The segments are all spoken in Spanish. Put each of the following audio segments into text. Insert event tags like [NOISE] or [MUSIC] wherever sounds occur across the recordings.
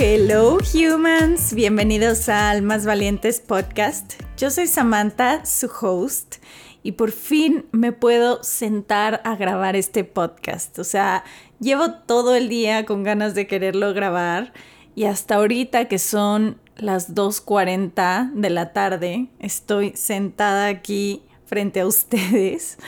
Hello humans, bienvenidos al Más Valientes podcast. Yo soy Samantha, su host, y por fin me puedo sentar a grabar este podcast. O sea, llevo todo el día con ganas de quererlo grabar y hasta ahorita que son las 2.40 de la tarde, estoy sentada aquí frente a ustedes,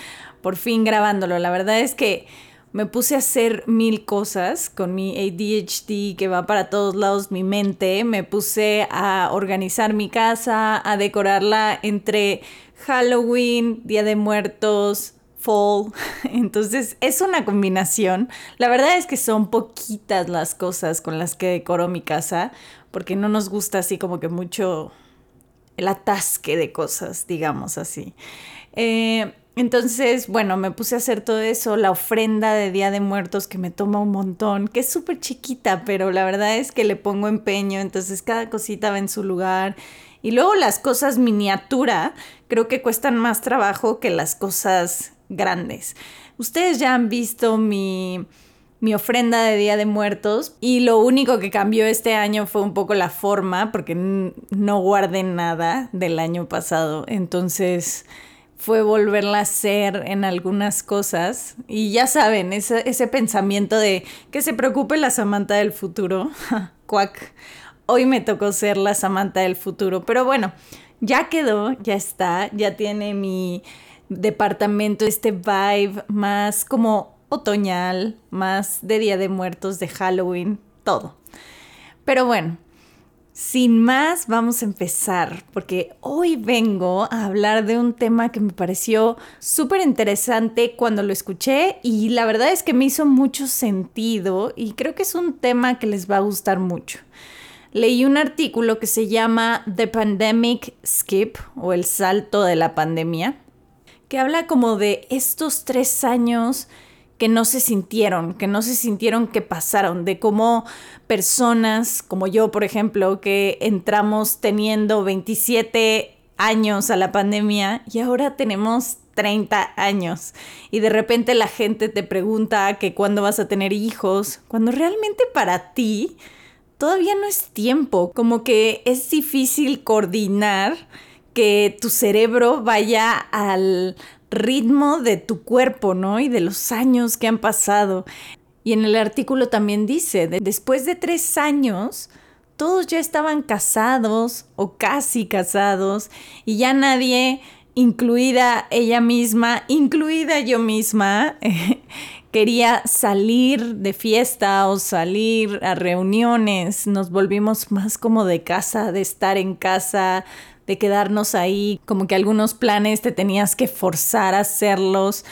por fin grabándolo. La verdad es que me puse a hacer mil cosas con mi ADHD que va para todos lados mi mente. Me puse a organizar mi casa, a decorarla entre Halloween, Día de Muertos, Fall. [LAUGHS] Entonces es una combinación. La verdad es que son poquitas las cosas con las que decoro mi casa porque no nos gusta así como que mucho el atasque de cosas, digamos así. Eh, entonces, bueno, me puse a hacer todo eso, la ofrenda de Día de Muertos que me toma un montón, que es súper chiquita, pero la verdad es que le pongo empeño, entonces cada cosita va en su lugar. Y luego las cosas miniatura creo que cuestan más trabajo que las cosas grandes. Ustedes ya han visto mi, mi ofrenda de Día de Muertos y lo único que cambió este año fue un poco la forma porque no guardé nada del año pasado. Entonces fue volverla a hacer en algunas cosas. Y ya saben, ese, ese pensamiento de que se preocupe la Samantha del futuro. [LAUGHS] Cuac. Hoy me tocó ser la Samantha del futuro. Pero bueno, ya quedó, ya está, ya tiene mi departamento este vibe más como otoñal, más de Día de Muertos, de Halloween, todo. Pero bueno, sin más, vamos a empezar, porque hoy vengo a hablar de un tema que me pareció súper interesante cuando lo escuché y la verdad es que me hizo mucho sentido y creo que es un tema que les va a gustar mucho. Leí un artículo que se llama The Pandemic Skip o el salto de la pandemia, que habla como de estos tres años que no se sintieron, que no se sintieron que pasaron, de cómo personas como yo, por ejemplo, que entramos teniendo 27 años a la pandemia y ahora tenemos 30 años. Y de repente la gente te pregunta que cuándo vas a tener hijos, cuando realmente para ti todavía no es tiempo, como que es difícil coordinar que tu cerebro vaya al ritmo de tu cuerpo, ¿no? Y de los años que han pasado. Y en el artículo también dice, después de tres años, todos ya estaban casados o casi casados y ya nadie, incluida ella misma, incluida yo misma, [LAUGHS] quería salir de fiesta o salir a reuniones. Nos volvimos más como de casa, de estar en casa, de quedarnos ahí, como que algunos planes te tenías que forzar a hacerlos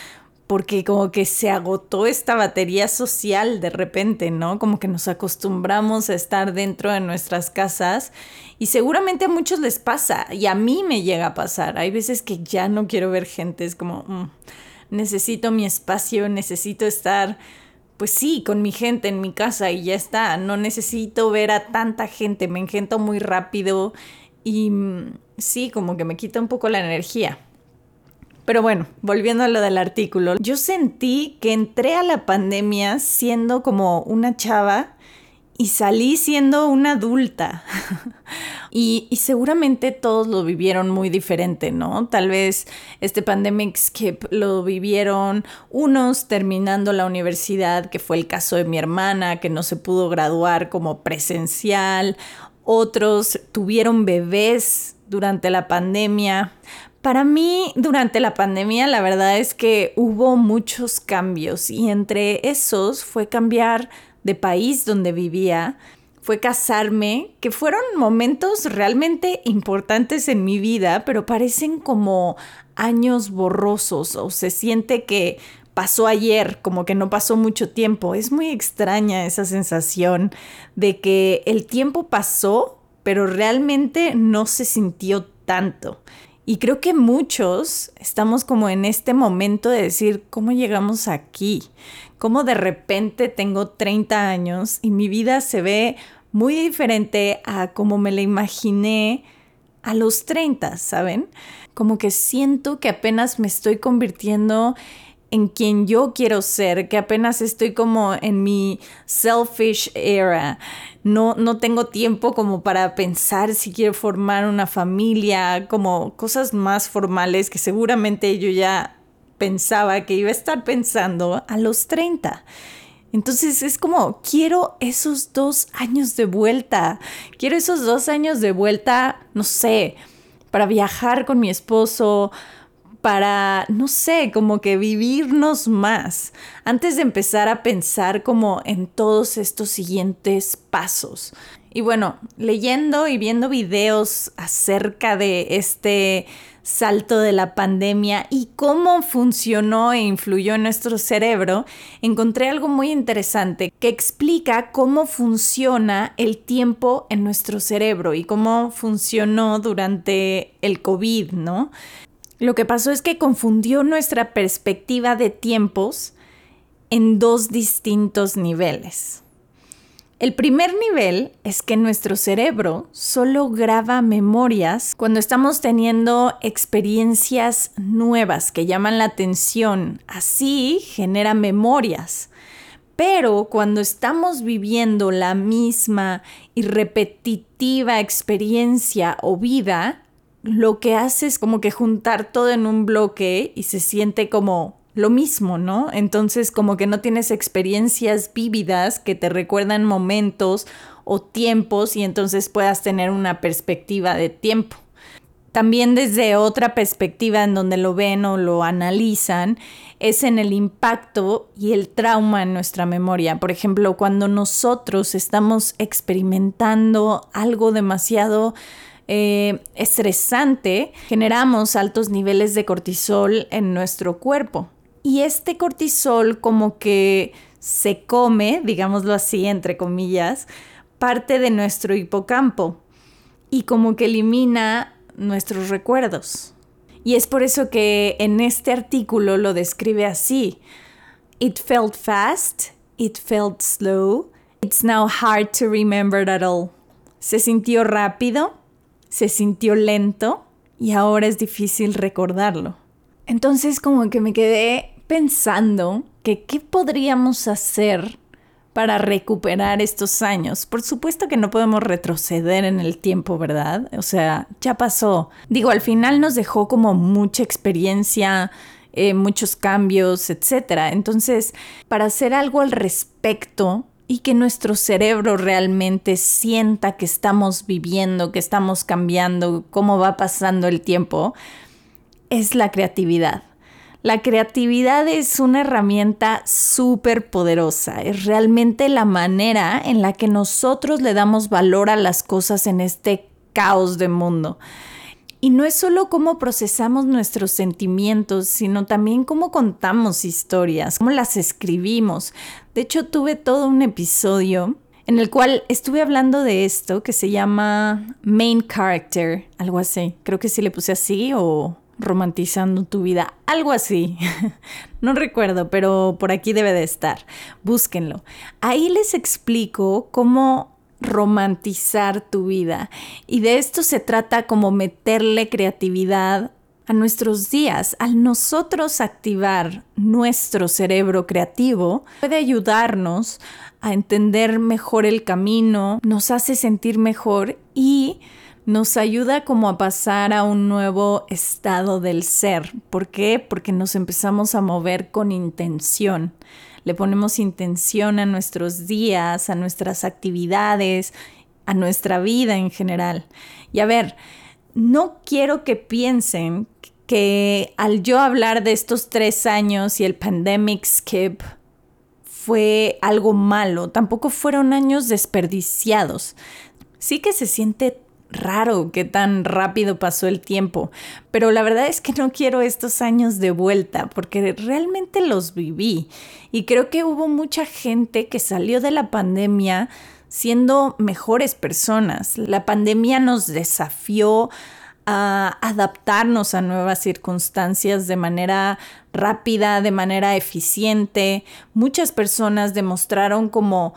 porque como que se agotó esta batería social de repente, ¿no? Como que nos acostumbramos a estar dentro de nuestras casas y seguramente a muchos les pasa y a mí me llega a pasar. Hay veces que ya no quiero ver gente, es como, mm, necesito mi espacio, necesito estar, pues sí, con mi gente en mi casa y ya está, no necesito ver a tanta gente, me engento muy rápido y mm, sí, como que me quita un poco la energía. Pero bueno, volviendo a lo del artículo, yo sentí que entré a la pandemia siendo como una chava y salí siendo una adulta. [LAUGHS] y, y, seguramente todos lo vivieron muy diferente, ¿no? Tal vez este pandemic skip lo vivieron unos terminando la universidad, que fue el caso de mi hermana, que no se pudo graduar como presencial, otros tuvieron bebés durante la pandemia. Para mí, durante la pandemia, la verdad es que hubo muchos cambios y entre esos fue cambiar de país donde vivía, fue casarme, que fueron momentos realmente importantes en mi vida, pero parecen como años borrosos o se siente que pasó ayer, como que no pasó mucho tiempo. Es muy extraña esa sensación de que el tiempo pasó, pero realmente no se sintió tanto. Y creo que muchos estamos como en este momento de decir, ¿cómo llegamos aquí? ¿Cómo de repente tengo 30 años y mi vida se ve muy diferente a como me la imaginé a los 30, ¿saben? Como que siento que apenas me estoy convirtiendo en quien yo quiero ser, que apenas estoy como en mi selfish era. No, no tengo tiempo como para pensar si quiero formar una familia, como cosas más formales que seguramente yo ya pensaba que iba a estar pensando a los 30. Entonces es como, quiero esos dos años de vuelta. Quiero esos dos años de vuelta, no sé, para viajar con mi esposo, para, no sé, como que vivirnos más, antes de empezar a pensar como en todos estos siguientes pasos. Y bueno, leyendo y viendo videos acerca de este salto de la pandemia y cómo funcionó e influyó en nuestro cerebro, encontré algo muy interesante que explica cómo funciona el tiempo en nuestro cerebro y cómo funcionó durante el COVID, ¿no? Lo que pasó es que confundió nuestra perspectiva de tiempos en dos distintos niveles. El primer nivel es que nuestro cerebro solo graba memorias cuando estamos teniendo experiencias nuevas que llaman la atención. Así genera memorias. Pero cuando estamos viviendo la misma y repetitiva experiencia o vida, lo que hace es como que juntar todo en un bloque y se siente como lo mismo, ¿no? Entonces como que no tienes experiencias vívidas que te recuerdan momentos o tiempos y entonces puedas tener una perspectiva de tiempo. También desde otra perspectiva en donde lo ven o lo analizan es en el impacto y el trauma en nuestra memoria. Por ejemplo, cuando nosotros estamos experimentando algo demasiado eh, estresante, generamos altos niveles de cortisol en nuestro cuerpo. Y este cortisol como que se come, digámoslo así, entre comillas, parte de nuestro hipocampo y como que elimina nuestros recuerdos. Y es por eso que en este artículo lo describe así. It felt fast, it felt slow, it's now hard to remember at all. Se sintió rápido, se sintió lento y ahora es difícil recordarlo. Entonces como que me quedé pensando que qué podríamos hacer para recuperar estos años. Por supuesto que no podemos retroceder en el tiempo, ¿verdad? O sea, ya pasó. Digo, al final nos dejó como mucha experiencia, eh, muchos cambios, etc. Entonces, para hacer algo al respecto y que nuestro cerebro realmente sienta que estamos viviendo, que estamos cambiando, cómo va pasando el tiempo, es la creatividad. La creatividad es una herramienta súper poderosa, es realmente la manera en la que nosotros le damos valor a las cosas en este caos de mundo. Y no es solo cómo procesamos nuestros sentimientos, sino también cómo contamos historias, cómo las escribimos. De hecho, tuve todo un episodio en el cual estuve hablando de esto que se llama Main Character, algo así. Creo que sí le puse así o romantizando tu vida, algo así. [LAUGHS] no recuerdo, pero por aquí debe de estar. Búsquenlo. Ahí les explico cómo romantizar tu vida. Y de esto se trata como meterle creatividad a nuestros días. Al nosotros activar nuestro cerebro creativo, puede ayudarnos a entender mejor el camino, nos hace sentir mejor y nos ayuda como a pasar a un nuevo estado del ser. ¿Por qué? Porque nos empezamos a mover con intención. Le ponemos intención a nuestros días, a nuestras actividades, a nuestra vida en general. Y a ver, no quiero que piensen que al yo hablar de estos tres años y el pandemic skip fue algo malo, tampoco fueron años desperdiciados. Sí que se siente raro que tan rápido pasó el tiempo, pero la verdad es que no quiero estos años de vuelta porque realmente los viví y creo que hubo mucha gente que salió de la pandemia siendo mejores personas. La pandemia nos desafió a adaptarnos a nuevas circunstancias de manera rápida, de manera eficiente. Muchas personas demostraron como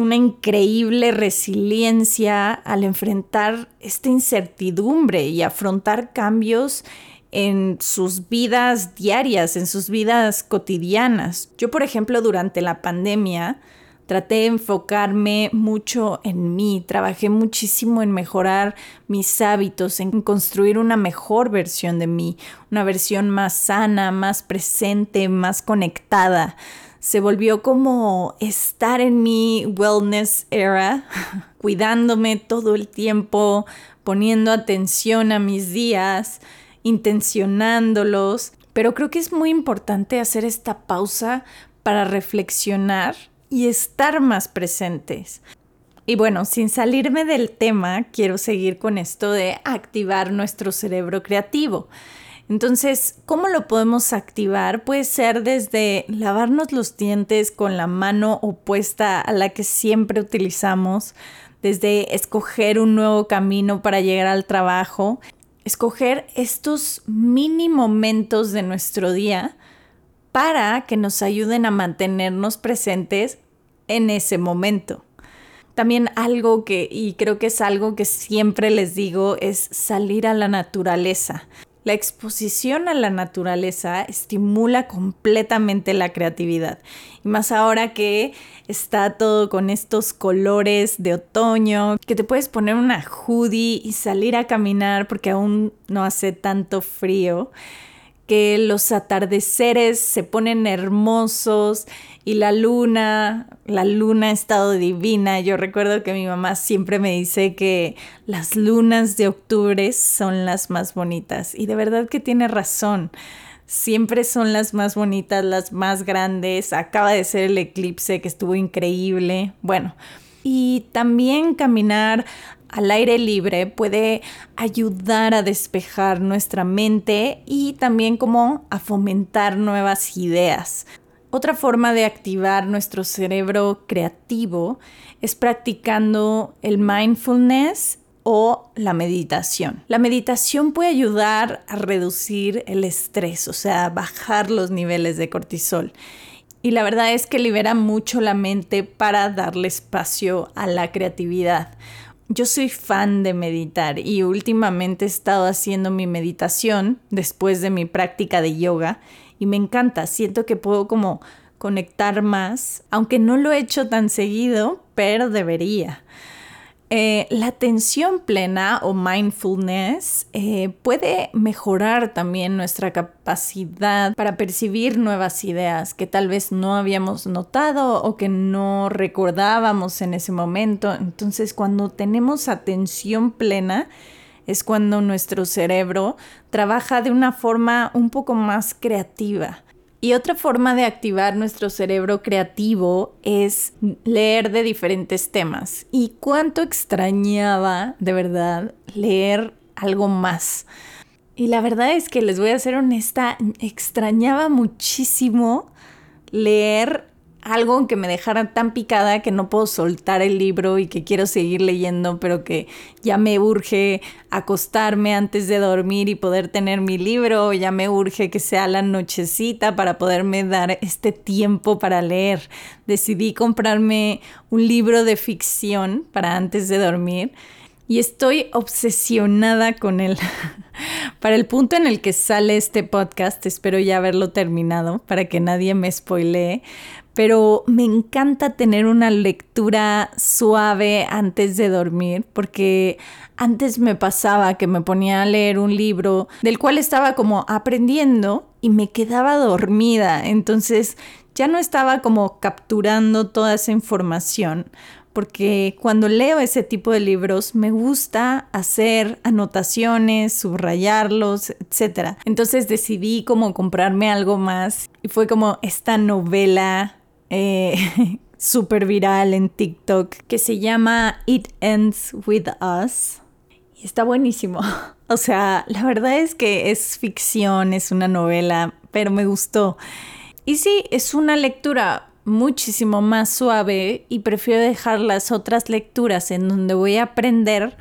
una increíble resiliencia al enfrentar esta incertidumbre y afrontar cambios en sus vidas diarias, en sus vidas cotidianas. Yo, por ejemplo, durante la pandemia, traté de enfocarme mucho en mí, trabajé muchísimo en mejorar mis hábitos, en construir una mejor versión de mí, una versión más sana, más presente, más conectada. Se volvió como estar en mi wellness era, [LAUGHS] cuidándome todo el tiempo, poniendo atención a mis días, intencionándolos. Pero creo que es muy importante hacer esta pausa para reflexionar y estar más presentes. Y bueno, sin salirme del tema, quiero seguir con esto de activar nuestro cerebro creativo. Entonces, ¿cómo lo podemos activar? Puede ser desde lavarnos los dientes con la mano opuesta a la que siempre utilizamos, desde escoger un nuevo camino para llegar al trabajo, escoger estos mini momentos de nuestro día para que nos ayuden a mantenernos presentes en ese momento. También algo que, y creo que es algo que siempre les digo, es salir a la naturaleza. La exposición a la naturaleza estimula completamente la creatividad. Y más ahora que está todo con estos colores de otoño, que te puedes poner una hoodie y salir a caminar porque aún no hace tanto frío que los atardeceres se ponen hermosos y la luna, la luna ha estado divina. Yo recuerdo que mi mamá siempre me dice que las lunas de octubre son las más bonitas y de verdad que tiene razón. Siempre son las más bonitas, las más grandes. Acaba de ser el eclipse que estuvo increíble. Bueno, y también caminar al aire libre puede ayudar a despejar nuestra mente y también como a fomentar nuevas ideas. Otra forma de activar nuestro cerebro creativo es practicando el mindfulness o la meditación. La meditación puede ayudar a reducir el estrés, o sea, bajar los niveles de cortisol. Y la verdad es que libera mucho la mente para darle espacio a la creatividad. Yo soy fan de meditar y últimamente he estado haciendo mi meditación después de mi práctica de yoga y me encanta, siento que puedo como conectar más, aunque no lo he hecho tan seguido, pero debería. Eh, la atención plena o mindfulness eh, puede mejorar también nuestra capacidad para percibir nuevas ideas que tal vez no habíamos notado o que no recordábamos en ese momento. Entonces cuando tenemos atención plena es cuando nuestro cerebro trabaja de una forma un poco más creativa. Y otra forma de activar nuestro cerebro creativo es leer de diferentes temas. Y cuánto extrañaba, de verdad, leer algo más. Y la verdad es que les voy a ser honesta, extrañaba muchísimo leer algo que me dejara tan picada que no puedo soltar el libro y que quiero seguir leyendo, pero que ya me urge acostarme antes de dormir y poder tener mi libro, ya me urge que sea la nochecita para poderme dar este tiempo para leer. Decidí comprarme un libro de ficción para antes de dormir y estoy obsesionada con él. [LAUGHS] para el punto en el que sale este podcast, espero ya haberlo terminado para que nadie me spoilee, pero me encanta tener una lectura suave antes de dormir, porque antes me pasaba que me ponía a leer un libro del cual estaba como aprendiendo y me quedaba dormida, entonces ya no estaba como capturando toda esa información, porque cuando leo ese tipo de libros me gusta hacer anotaciones, subrayarlos, etc. Entonces decidí como comprarme algo más y fue como esta novela eh, [LAUGHS] súper viral en TikTok que se llama It Ends With Us. Y está buenísimo. [LAUGHS] O sea, la verdad es que es ficción, es una novela, pero me gustó. Y sí, es una lectura muchísimo más suave y prefiero dejar las otras lecturas en donde voy a aprender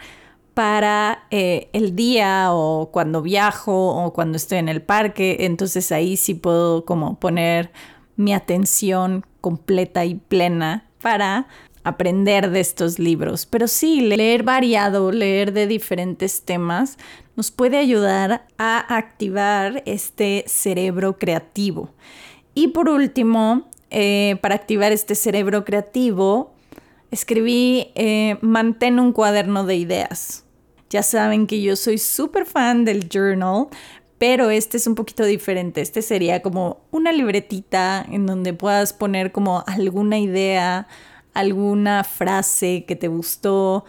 para eh, el día o cuando viajo o cuando estoy en el parque. Entonces ahí sí puedo como poner mi atención completa y plena para aprender de estos libros. Pero sí, leer variado, leer de diferentes temas, nos puede ayudar a activar este cerebro creativo. Y por último, eh, para activar este cerebro creativo, escribí eh, Mantén un cuaderno de ideas. Ya saben que yo soy súper fan del journal, pero este es un poquito diferente. Este sería como una libretita en donde puedas poner como alguna idea, alguna frase que te gustó,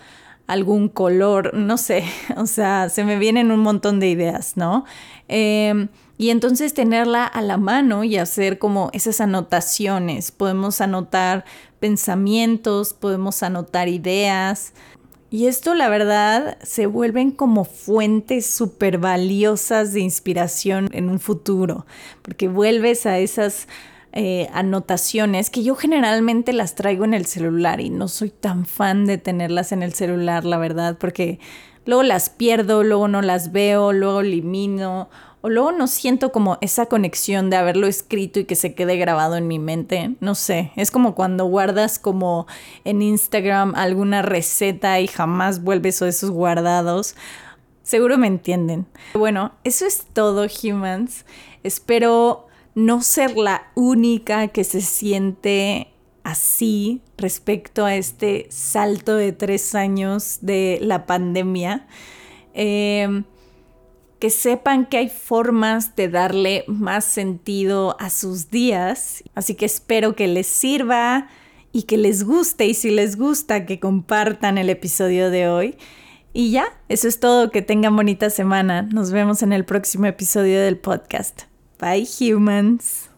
algún color, no sé, [LAUGHS] o sea, se me vienen un montón de ideas, ¿no? Em, y entonces tenerla a la mano y hacer como esas anotaciones. Podemos anotar pensamientos, podemos anotar ideas. Y esto la verdad se vuelven como fuentes súper valiosas de inspiración en un futuro, porque vuelves a esas eh, anotaciones que yo generalmente las traigo en el celular y no soy tan fan de tenerlas en el celular, la verdad, porque luego las pierdo, luego no las veo, luego elimino o luego no siento como esa conexión de haberlo escrito y que se quede grabado en mi mente. No sé, es como cuando guardas como en Instagram alguna receta y jamás vuelves a esos guardados. Seguro me entienden. Bueno, eso es todo, humans. Espero no ser la única que se siente así respecto a este salto de tres años de la pandemia. Em, que sepan que hay formas de darle más sentido a sus días. Así que espero que les sirva y que les guste y si les gusta que compartan el episodio de hoy. Y ya, eso es todo. Que tengan bonita semana. Nos vemos en el próximo episodio del podcast. Bye humans.